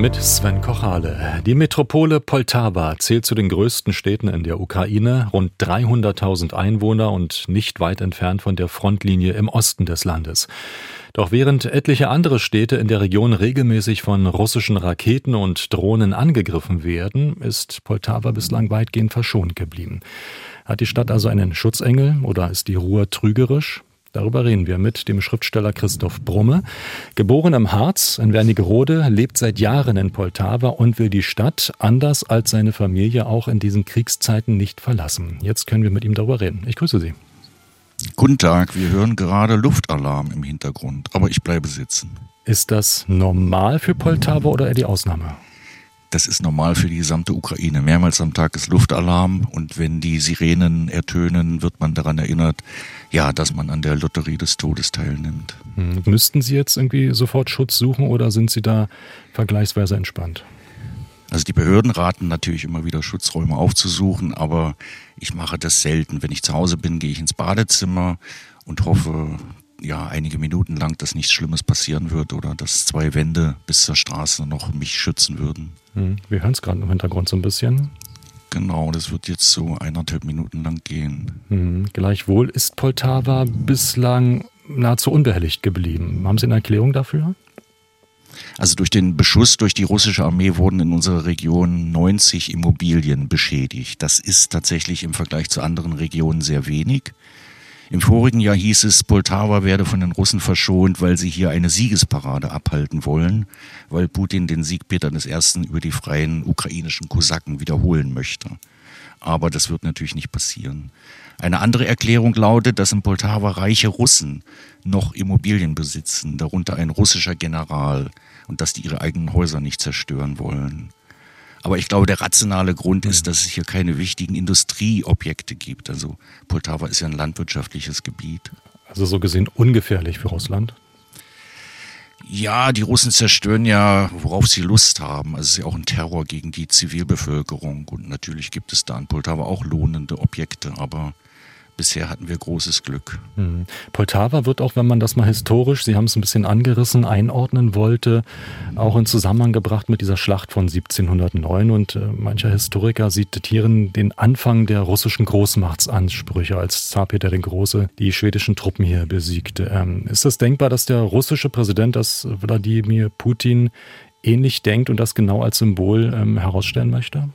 Mit Sven Kochale. Die Metropole Poltawa zählt zu den größten Städten in der Ukraine, rund 300.000 Einwohner und nicht weit entfernt von der Frontlinie im Osten des Landes. Doch während etliche andere Städte in der Region regelmäßig von russischen Raketen und Drohnen angegriffen werden, ist Poltawa bislang weitgehend verschont geblieben. Hat die Stadt also einen Schutzengel oder ist die Ruhr trügerisch? Darüber reden wir mit dem Schriftsteller Christoph Brumme. Geboren im Harz in Wernigerode, lebt seit Jahren in Poltawa und will die Stadt, anders als seine Familie, auch in diesen Kriegszeiten nicht verlassen. Jetzt können wir mit ihm darüber reden. Ich grüße Sie. Guten Tag, wir hören gerade Luftalarm im Hintergrund, aber ich bleibe sitzen. Ist das normal für Poltawa oder eher die Ausnahme? Das ist normal für die gesamte Ukraine. Mehrmals am Tag ist Luftalarm und wenn die Sirenen ertönen, wird man daran erinnert, ja, dass man an der Lotterie des Todes teilnimmt. Hm. Müssten Sie jetzt irgendwie sofort Schutz suchen oder sind Sie da vergleichsweise entspannt? Also die Behörden raten natürlich immer wieder Schutzräume aufzusuchen, aber ich mache das selten. Wenn ich zu Hause bin, gehe ich ins Badezimmer und hoffe, ja, einige Minuten lang, dass nichts Schlimmes passieren wird oder dass zwei Wände bis zur Straße noch mich schützen würden. Hm, wir hören es gerade im Hintergrund so ein bisschen. Genau, das wird jetzt so eineinhalb Minuten lang gehen. Hm, gleichwohl ist Poltawa bislang nahezu unbehelligt geblieben. Haben Sie eine Erklärung dafür? Also durch den Beschuss durch die russische Armee wurden in unserer Region 90 Immobilien beschädigt. Das ist tatsächlich im Vergleich zu anderen Regionen sehr wenig. Im vorigen Jahr hieß es, Poltawa werde von den Russen verschont, weil sie hier eine Siegesparade abhalten wollen, weil Putin den Sieg Peter I. über die freien ukrainischen Kosaken wiederholen möchte. Aber das wird natürlich nicht passieren. Eine andere Erklärung lautet, dass in Poltawa reiche Russen noch Immobilien besitzen, darunter ein russischer General, und dass die ihre eigenen Häuser nicht zerstören wollen. Aber ich glaube, der rationale Grund ist, dass es hier keine wichtigen Industrieobjekte gibt. Also Poltawa ist ja ein landwirtschaftliches Gebiet. Also so gesehen ungefährlich für Russland? Ja, die Russen zerstören ja, worauf sie Lust haben. Also es ist ja auch ein Terror gegen die Zivilbevölkerung. Und natürlich gibt es da in Poltawa auch lohnende Objekte, aber bisher hatten wir großes Glück. Hm. Poltawa wird auch, wenn man das mal historisch, Sie haben es ein bisschen angerissen, einordnen wollte, auch in Zusammenhang gebracht mit dieser Schlacht von 1709. Und äh, mancher Historiker sieht zitieren den Anfang der russischen Großmachtsansprüche, als Zar Peter der Große die schwedischen Truppen hier besiegte. Ähm, ist es denkbar, dass der russische Präsident, das Wladimir Putin, ähnlich denkt und das genau als Symbol ähm, herausstellen möchte?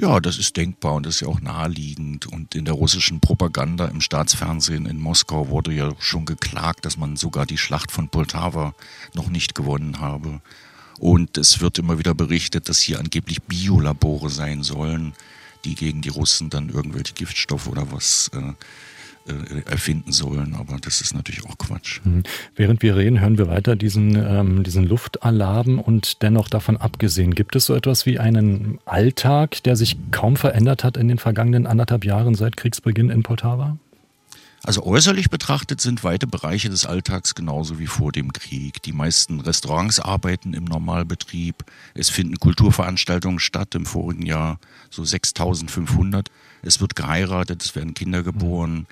Ja, das ist denkbar und das ist ja auch naheliegend. Und in der russischen Propaganda im Staatsfernsehen in Moskau wurde ja schon geklagt, dass man sogar die Schlacht von Poltawa noch nicht gewonnen habe. Und es wird immer wieder berichtet, dass hier angeblich Biolabore sein sollen, die gegen die Russen dann irgendwelche Giftstoffe oder was äh, äh, erfinden sollen, aber das ist natürlich auch Quatsch. Mhm. Während wir reden, hören wir weiter diesen, ähm, diesen Luftalarm und dennoch davon abgesehen, gibt es so etwas wie einen Alltag, der sich kaum verändert hat in den vergangenen anderthalb Jahren seit Kriegsbeginn in Poltawa? Also äußerlich betrachtet sind weite Bereiche des Alltags genauso wie vor dem Krieg. Die meisten Restaurants arbeiten im Normalbetrieb. Es finden Kulturveranstaltungen statt im vorigen Jahr, so 6500. Es wird geheiratet, es werden Kinder geboren.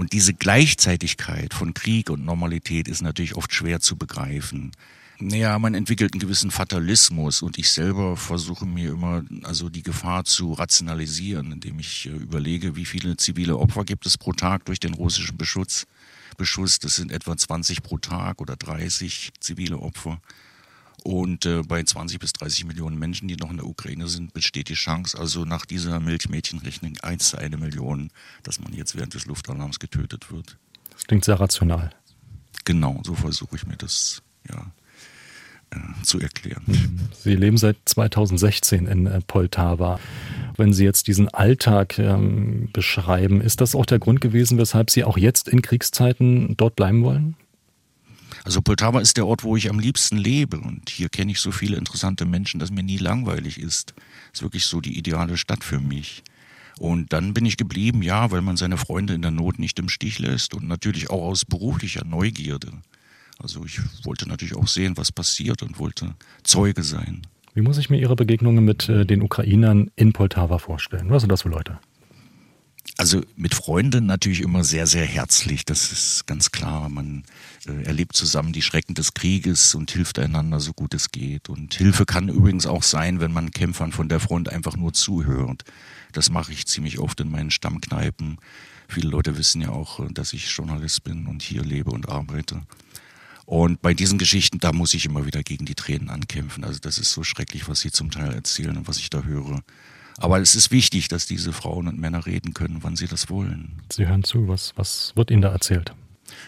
Und diese Gleichzeitigkeit von Krieg und Normalität ist natürlich oft schwer zu begreifen. Naja, man entwickelt einen gewissen Fatalismus und ich selber versuche mir immer also die Gefahr zu rationalisieren, indem ich äh, überlege, wie viele zivile Opfer gibt es pro Tag durch den russischen Beschutz. Beschuss, das sind etwa 20 pro Tag oder 30 zivile Opfer. Und äh, bei 20 bis 30 Millionen Menschen, die noch in der Ukraine sind, besteht die Chance, also nach dieser Milchmädchenrechnung 1 zu 1 Million, dass man jetzt während des Luftalarms getötet wird. Das klingt sehr rational. Genau, so versuche ich mir das ja, äh, zu erklären. Mhm. Sie leben seit 2016 in äh, Poltawa. Wenn Sie jetzt diesen Alltag ähm, beschreiben, ist das auch der Grund gewesen, weshalb Sie auch jetzt in Kriegszeiten dort bleiben wollen? Also Poltava ist der Ort, wo ich am liebsten lebe und hier kenne ich so viele interessante Menschen, dass mir nie langweilig ist. Ist wirklich so die ideale Stadt für mich. Und dann bin ich geblieben, ja, weil man seine Freunde in der Not nicht im Stich lässt und natürlich auch aus beruflicher Neugierde. Also ich wollte natürlich auch sehen, was passiert und wollte Zeuge sein. Wie muss ich mir Ihre Begegnungen mit äh, den Ukrainern in Poltava vorstellen? Was sind das für Leute? Also mit Freunden natürlich immer sehr, sehr herzlich, das ist ganz klar. Man äh, erlebt zusammen die Schrecken des Krieges und hilft einander so gut es geht. Und Hilfe kann übrigens auch sein, wenn man Kämpfern von der Front einfach nur zuhört. Das mache ich ziemlich oft in meinen Stammkneipen. Viele Leute wissen ja auch, dass ich Journalist bin und hier lebe und arbeite. Und bei diesen Geschichten, da muss ich immer wieder gegen die Tränen ankämpfen. Also das ist so schrecklich, was sie zum Teil erzählen und was ich da höre. Aber es ist wichtig, dass diese Frauen und Männer reden können, wann sie das wollen. Sie hören zu, was, was wird Ihnen da erzählt?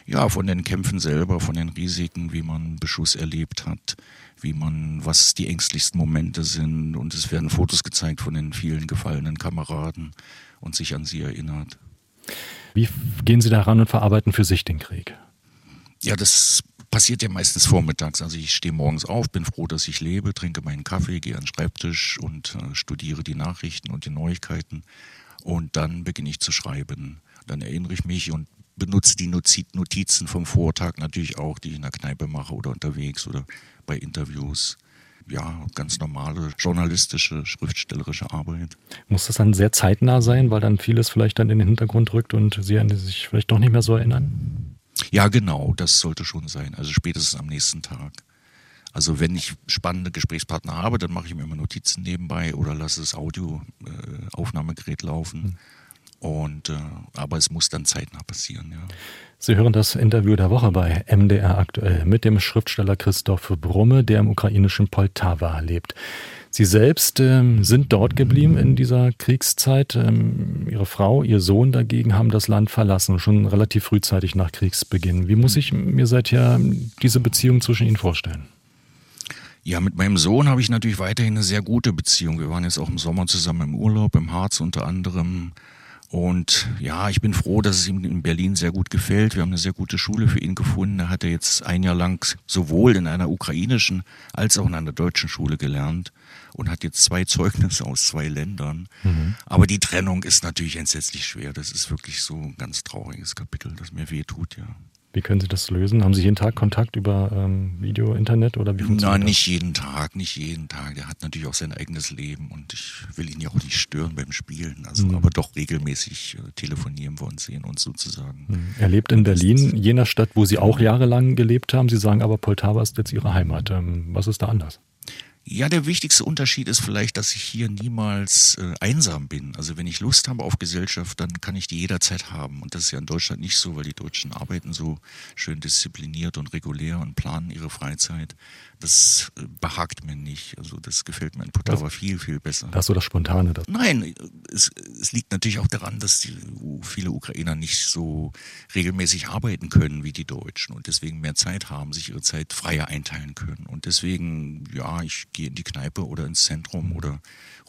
Ja, von den Kämpfen selber, von den Risiken, wie man Beschuss erlebt hat, wie man, was die ängstlichsten Momente sind. Und es werden Fotos gezeigt von den vielen gefallenen Kameraden und sich an sie erinnert. Wie gehen Sie daran und verarbeiten für sich den Krieg? Ja, das passiert ja meistens vormittags. Also ich stehe morgens auf, bin froh, dass ich lebe, trinke meinen Kaffee, gehe an den Schreibtisch und äh, studiere die Nachrichten und die Neuigkeiten. Und dann beginne ich zu schreiben. Dann erinnere ich mich und benutze die Notizen vom Vortag natürlich auch, die ich in der Kneipe mache oder unterwegs oder bei Interviews. Ja, ganz normale journalistische, schriftstellerische Arbeit. Muss das dann sehr zeitnah sein, weil dann vieles vielleicht dann in den Hintergrund rückt und Sie sich vielleicht doch nicht mehr so erinnern? Ja, genau, das sollte schon sein. Also spätestens am nächsten Tag. Also wenn ich spannende Gesprächspartner habe, dann mache ich mir immer Notizen nebenbei oder lasse das Audioaufnahmegerät äh, laufen. Hm. Und äh, aber es muss dann zeitnah passieren, ja. Sie hören das Interview der Woche bei MDR aktuell mit dem Schriftsteller Christoph Brumme, der im ukrainischen Poltava lebt. Sie selbst ähm, sind dort geblieben in dieser Kriegszeit. Ähm, ihre Frau, ihr Sohn dagegen haben das Land verlassen, schon relativ frühzeitig nach Kriegsbeginn. Wie muss ich mir seither diese Beziehung zwischen ihnen vorstellen? Ja, mit meinem Sohn habe ich natürlich weiterhin eine sehr gute Beziehung. Wir waren jetzt auch im Sommer zusammen im Urlaub, im Harz unter anderem. Und ja, ich bin froh, dass es ihm in Berlin sehr gut gefällt. Wir haben eine sehr gute Schule für ihn gefunden. Er hat jetzt ein Jahr lang sowohl in einer ukrainischen als auch in einer deutschen Schule gelernt und hat jetzt zwei Zeugnisse aus zwei Ländern. Mhm. Aber die Trennung ist natürlich entsetzlich schwer. Das ist wirklich so ein ganz trauriges Kapitel, das mir weh tut, ja. Wie können Sie das lösen? Haben Sie jeden Tag Kontakt über ähm, Video, Internet oder wie funktioniert Nein, das? nicht jeden Tag, nicht jeden Tag. Der hat natürlich auch sein eigenes Leben und ich will ihn ja auch nicht stören beim Spielen. Also, mhm. aber doch regelmäßig äh, telefonieren wir und sehen uns sozusagen. Mhm. Er lebt in Berlin, jener Stadt, wo Sie auch jahrelang gelebt haben. Sie sagen aber, Poltava ist jetzt Ihre Heimat. Ähm, was ist da anders? Ja, der wichtigste Unterschied ist vielleicht, dass ich hier niemals äh, einsam bin. Also wenn ich Lust habe auf Gesellschaft, dann kann ich die jederzeit haben. Und das ist ja in Deutschland nicht so, weil die Deutschen arbeiten so schön diszipliniert und regulär und planen ihre Freizeit das äh, behagt mir nicht. Also das gefällt mir in Potava viel, viel besser. Das so das Spontane. Das Nein, es, es, liegt natürlich auch daran, dass die, viele Ukrainer nicht so regelmäßig arbeiten können wie die Deutschen und deswegen mehr Zeit haben, sich ihre Zeit freier einteilen können. Und deswegen, ja, ich gehe in die Kneipe oder ins Zentrum oder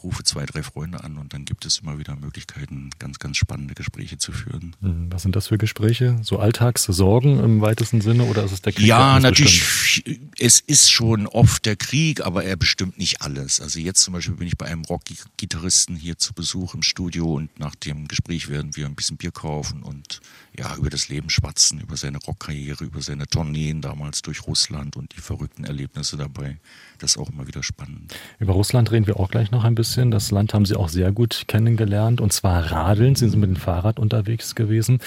rufe zwei, drei Freunde an und dann gibt es immer wieder Möglichkeiten, ganz, ganz spannende Gespräche zu führen. Hm, was sind das für Gespräche? So Alltagssorgen im weitesten Sinne oder ist es der Krieg? Ja, natürlich. Bestimmt? Es ist schon oft der Krieg, aber er bestimmt nicht alles. Also jetzt zum Beispiel bin ich bei einem Rock-Gitarristen hier zu Besuch im Studio und nach dem Gespräch werden wir ein bisschen Bier kaufen und ja, über das Leben schwatzen, über seine Rockkarriere, über seine Tourneen damals durch Russland und die verrückten Erlebnisse dabei. Das ist auch immer wieder spannend. Über Russland reden wir auch gleich noch ein bisschen. Das Land haben Sie auch sehr gut kennengelernt und zwar radeln. Sie sind mit dem Fahrrad unterwegs gewesen.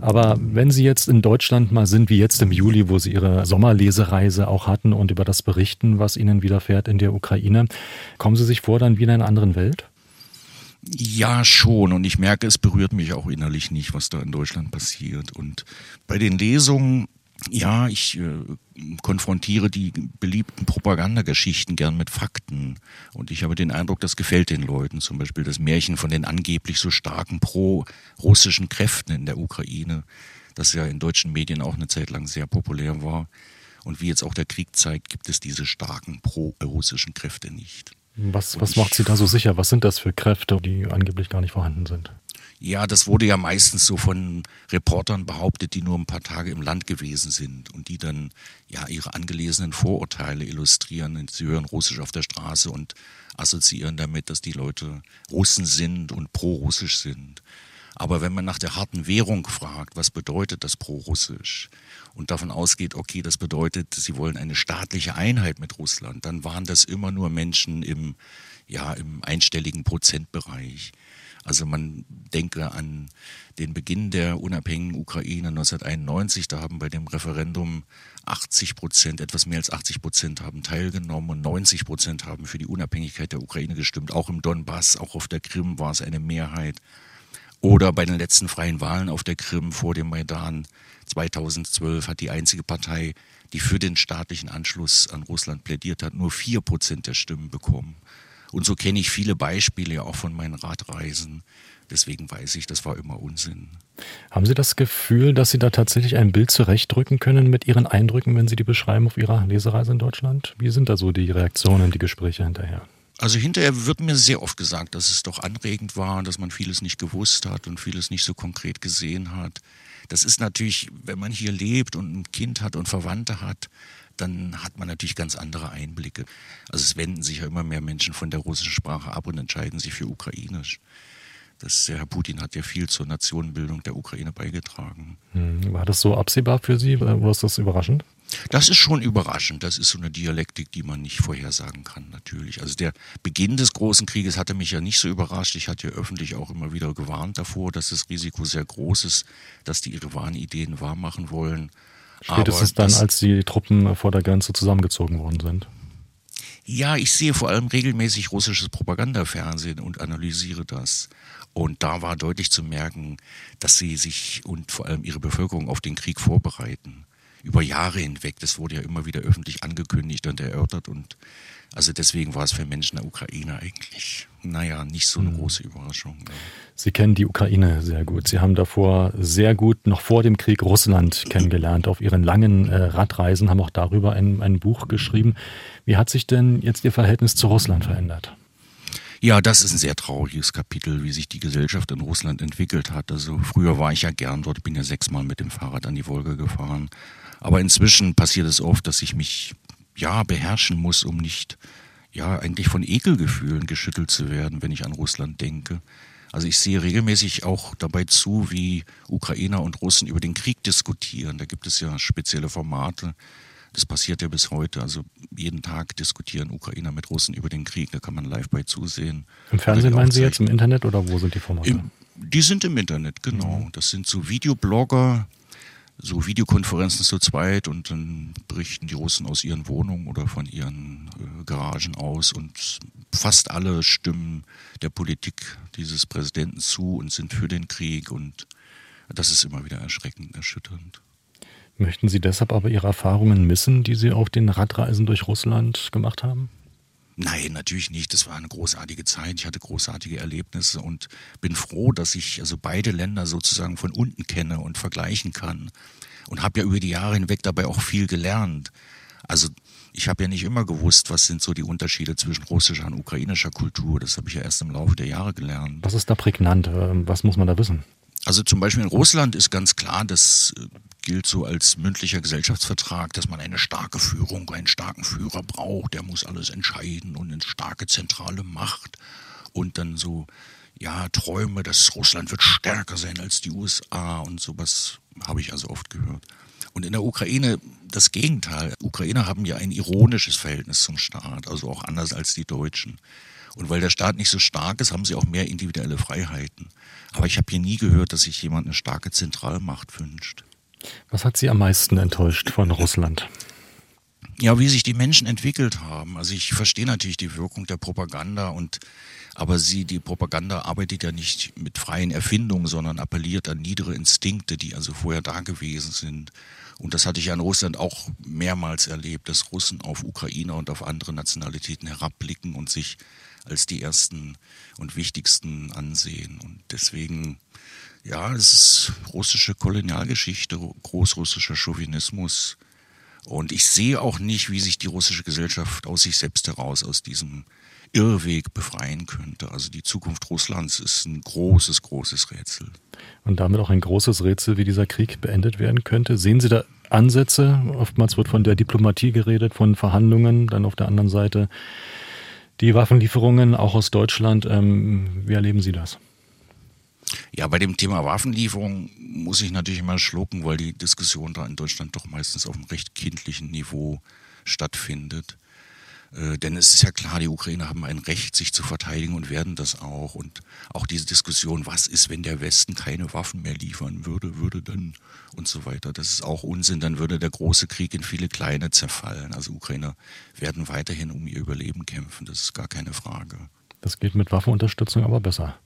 Aber wenn Sie jetzt in Deutschland mal sind, wie jetzt im Juli, wo Sie Ihre Sommerlesereise auch hatten und über das berichten, was Ihnen widerfährt in der Ukraine, kommen Sie sich vor dann wie in einer anderen Welt? Ja, schon. Und ich merke, es berührt mich auch innerlich nicht, was da in Deutschland passiert. Und bei den Lesungen, ja, ich äh, konfrontiere die beliebten Propagandageschichten gern mit Fakten. Und ich habe den Eindruck, das gefällt den Leuten. Zum Beispiel das Märchen von den angeblich so starken pro-russischen Kräften in der Ukraine, das ja in deutschen Medien auch eine Zeit lang sehr populär war. Und wie jetzt auch der Krieg zeigt, gibt es diese starken pro-russischen Kräfte nicht. Was, was macht Sie da so sicher? Was sind das für Kräfte, die angeblich gar nicht vorhanden sind? Ja, das wurde ja meistens so von Reportern behauptet, die nur ein paar Tage im Land gewesen sind und die dann ja ihre angelesenen Vorurteile illustrieren. Sie hören Russisch auf der Straße und assoziieren damit, dass die Leute Russen sind und pro-russisch sind. Aber wenn man nach der harten Währung fragt, was bedeutet das pro-russisch? Und davon ausgeht, okay, das bedeutet, sie wollen eine staatliche Einheit mit Russland, dann waren das immer nur Menschen im, ja, im einstelligen Prozentbereich. Also man denke an den Beginn der unabhängigen Ukraine 1991, da haben bei dem Referendum 80 Prozent, etwas mehr als 80 Prozent haben teilgenommen und 90 Prozent haben für die Unabhängigkeit der Ukraine gestimmt. Auch im Donbass, auch auf der Krim war es eine Mehrheit. Oder bei den letzten freien Wahlen auf der Krim vor dem Maidan 2012 hat die einzige Partei, die für den staatlichen Anschluss an Russland plädiert hat, nur vier Prozent der Stimmen bekommen. Und so kenne ich viele Beispiele auch von meinen Radreisen. Deswegen weiß ich, das war immer Unsinn. Haben Sie das Gefühl, dass Sie da tatsächlich ein Bild zurechtdrücken können mit Ihren Eindrücken, wenn Sie die beschreiben auf Ihrer Lesereise in Deutschland? Wie sind da so die Reaktionen, die Gespräche hinterher? Also hinterher wird mir sehr oft gesagt, dass es doch anregend war, dass man vieles nicht gewusst hat und vieles nicht so konkret gesehen hat. Das ist natürlich, wenn man hier lebt und ein Kind hat und Verwandte hat, dann hat man natürlich ganz andere Einblicke. Also es wenden sich ja immer mehr Menschen von der russischen Sprache ab und entscheiden sich für Ukrainisch. Das, Herr Putin hat ja viel zur Nationenbildung der Ukraine beigetragen. Hm, war das so absehbar für Sie oder ist das überraschend? Das ist schon überraschend. Das ist so eine Dialektik, die man nicht vorhersagen kann, natürlich. Also der Beginn des großen Krieges hatte mich ja nicht so überrascht. Ich hatte ja öffentlich auch immer wieder gewarnt davor, dass das Risiko sehr groß ist, dass die ihre wahren Ideen wahrmachen wollen. Spätestens dann, als die Truppen vor der Grenze zusammengezogen worden sind. Ja, ich sehe vor allem regelmäßig russisches Propagandafernsehen und analysiere das. Und da war deutlich zu merken, dass sie sich und vor allem ihre Bevölkerung auf den Krieg vorbereiten. Über Jahre hinweg. Das wurde ja immer wieder öffentlich angekündigt und erörtert und also deswegen war es für Menschen der Ukraine eigentlich, naja, nicht so eine mhm. große Überraschung. Sie kennen die Ukraine sehr gut. Sie haben davor sehr gut noch vor dem Krieg Russland kennengelernt auf Ihren langen äh, Radreisen, haben auch darüber ein, ein Buch geschrieben. Wie hat sich denn jetzt Ihr Verhältnis zu Russland verändert? Ja, das ist ein sehr trauriges Kapitel, wie sich die Gesellschaft in Russland entwickelt hat. Also früher war ich ja gern dort, bin ja sechsmal mit dem Fahrrad an die Wolga gefahren. Aber inzwischen passiert es oft, dass ich mich ja, beherrschen muss, um nicht, ja, eigentlich von Ekelgefühlen geschüttelt zu werden, wenn ich an Russland denke. Also ich sehe regelmäßig auch dabei zu, wie Ukrainer und Russen über den Krieg diskutieren. Da gibt es ja spezielle Formate. Das passiert ja bis heute. Also jeden Tag diskutieren Ukrainer mit Russen über den Krieg. Da kann man live bei zusehen. Im Fernsehen meinen Sie jetzt im Internet oder wo sind die Formate? Im, die sind im Internet, genau. Mhm. Das sind so Videoblogger, so Videokonferenzen zu zweit und dann berichten die Russen aus ihren Wohnungen oder von ihren äh, Garagen aus und fast alle stimmen der Politik dieses Präsidenten zu und sind für den Krieg und das ist immer wieder erschreckend, erschütternd. Möchten Sie deshalb aber Ihre Erfahrungen missen, die Sie auf den Radreisen durch Russland gemacht haben? Nein, natürlich nicht. Das war eine großartige Zeit. Ich hatte großartige Erlebnisse und bin froh, dass ich also beide Länder sozusagen von unten kenne und vergleichen kann. Und habe ja über die Jahre hinweg dabei auch viel gelernt. Also ich habe ja nicht immer gewusst, was sind so die Unterschiede zwischen russischer und ukrainischer Kultur. Das habe ich ja erst im Laufe der Jahre gelernt. Was ist da prägnant? Ähm, was muss man da wissen? Also zum Beispiel in Russland ist ganz klar, das äh, gilt so als mündlicher Gesellschaftsvertrag, dass man eine starke Führung, einen starken Führer braucht, der muss alles entscheiden und eine starke zentrale Macht und dann so, ja, Träume, dass Russland wird stärker sein als die USA und sowas habe ich also oft gehört. Und in der Ukraine das Gegenteil. Ukrainer haben ja ein ironisches Verhältnis zum Staat, also auch anders als die Deutschen. Und weil der Staat nicht so stark ist, haben sie auch mehr individuelle Freiheiten. Aber ich habe hier nie gehört, dass sich jemand eine starke Zentralmacht wünscht. Was hat Sie am meisten enttäuscht von Russland? Ja, wie sich die Menschen entwickelt haben. Also ich verstehe natürlich die Wirkung der Propaganda und aber sie, die Propaganda arbeitet ja nicht mit freien Erfindungen, sondern appelliert an niedere Instinkte, die also vorher da gewesen sind. Und das hatte ich ja in Russland auch mehrmals erlebt, dass Russen auf Ukrainer und auf andere Nationalitäten herabblicken und sich als die ersten und wichtigsten ansehen. Und deswegen, ja, es ist russische Kolonialgeschichte, großrussischer Chauvinismus. Und ich sehe auch nicht, wie sich die russische Gesellschaft aus sich selbst heraus aus diesem Irrweg befreien könnte. Also die Zukunft Russlands ist ein großes, großes Rätsel. Und damit auch ein großes Rätsel, wie dieser Krieg beendet werden könnte. Sehen Sie da Ansätze? Oftmals wird von der Diplomatie geredet, von Verhandlungen, dann auf der anderen Seite die Waffenlieferungen auch aus Deutschland. Ähm, wie erleben Sie das? Ja, bei dem Thema Waffenlieferung muss ich natürlich immer schlucken, weil die Diskussion da in Deutschland doch meistens auf einem recht kindlichen Niveau stattfindet. Äh, denn es ist ja klar, die Ukrainer haben ein Recht, sich zu verteidigen und werden das auch. Und auch diese Diskussion, was ist, wenn der Westen keine Waffen mehr liefern würde, würde dann und so weiter. Das ist auch Unsinn. Dann würde der große Krieg in viele kleine zerfallen. Also Ukrainer werden weiterhin um ihr Überleben kämpfen. Das ist gar keine Frage. Das geht mit Waffenunterstützung aber besser.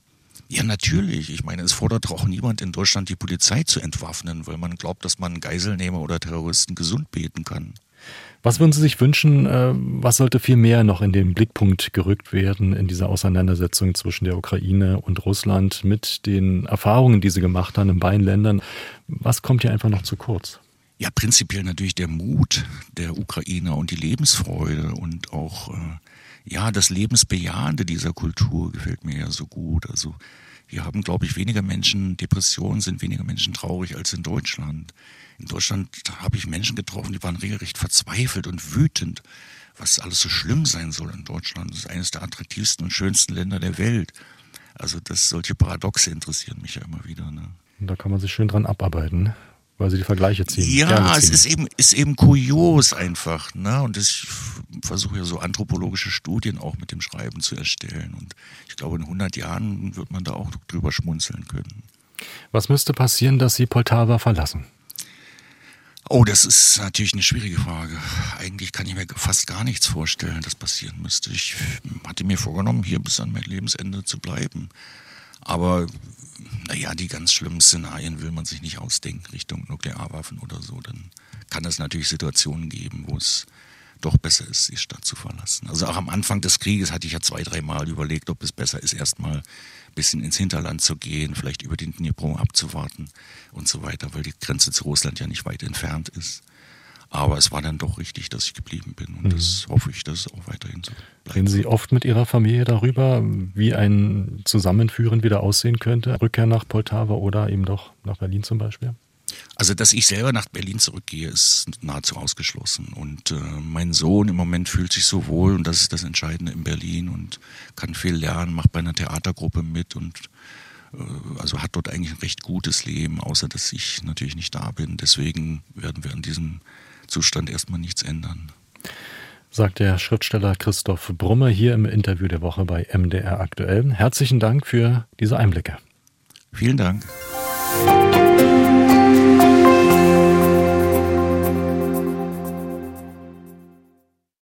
Ja, natürlich. Ich meine, es fordert auch niemand in Deutschland, die Polizei zu entwaffnen, weil man glaubt, dass man Geiselnehmer oder Terroristen gesund beten kann. Was würden Sie sich wünschen, äh, was sollte viel mehr noch in den Blickpunkt gerückt werden in dieser Auseinandersetzung zwischen der Ukraine und Russland mit den Erfahrungen, die Sie gemacht haben in beiden Ländern? Was kommt hier einfach noch zu kurz? Ja, prinzipiell natürlich der Mut der Ukrainer und die Lebensfreude und auch äh, ja das Lebensbejahende dieser Kultur gefällt mir ja so gut. Also hier haben, glaube ich, weniger Menschen Depressionen, sind weniger Menschen traurig als in Deutschland. In Deutschland habe ich Menschen getroffen, die waren regelrecht verzweifelt und wütend, was alles so schlimm sein soll in Deutschland. Das ist eines der attraktivsten und schönsten Länder der Welt. Also das, solche Paradoxe interessieren mich ja immer wieder. Ne? Und da kann man sich schön dran abarbeiten weil sie die Vergleiche ziehen. Ja, ziehen. es ist eben, ist eben kurios einfach. Ne? Und ich versuche ja so anthropologische Studien auch mit dem Schreiben zu erstellen. Und ich glaube, in 100 Jahren wird man da auch drüber schmunzeln können. Was müsste passieren, dass Sie Poltava verlassen? Oh, das ist natürlich eine schwierige Frage. Eigentlich kann ich mir fast gar nichts vorstellen, das passieren müsste. Ich hatte mir vorgenommen, hier bis an mein Lebensende zu bleiben. Aber naja, die ganz schlimmen Szenarien will man sich nicht ausdenken Richtung Nuklearwaffen oder so. Dann kann es natürlich Situationen geben, wo es doch besser ist, die Stadt zu verlassen. Also auch am Anfang des Krieges hatte ich ja zwei, dreimal überlegt, ob es besser ist, erstmal ein bisschen ins Hinterland zu gehen, vielleicht über den Dnipro abzuwarten und so weiter, weil die Grenze zu Russland ja nicht weit entfernt ist. Aber es war dann doch richtig, dass ich geblieben bin und mhm. das hoffe ich, dass es auch weiterhin so bleibt. Reden Sie oft mit Ihrer Familie darüber, wie ein Zusammenführen wieder aussehen könnte? Rückkehr nach Poltava oder eben doch nach Berlin zum Beispiel? Also, dass ich selber nach Berlin zurückgehe, ist nahezu ausgeschlossen. Und äh, mein Sohn im Moment fühlt sich so wohl und das ist das Entscheidende in Berlin und kann viel lernen, macht bei einer Theatergruppe mit und äh, also hat dort eigentlich ein recht gutes Leben, außer dass ich natürlich nicht da bin. Deswegen werden wir an diesem Zustand erstmal nichts ändern. Sagt der Schriftsteller Christoph Brumme hier im Interview der Woche bei MDR aktuell. Herzlichen Dank für diese Einblicke. Vielen Dank.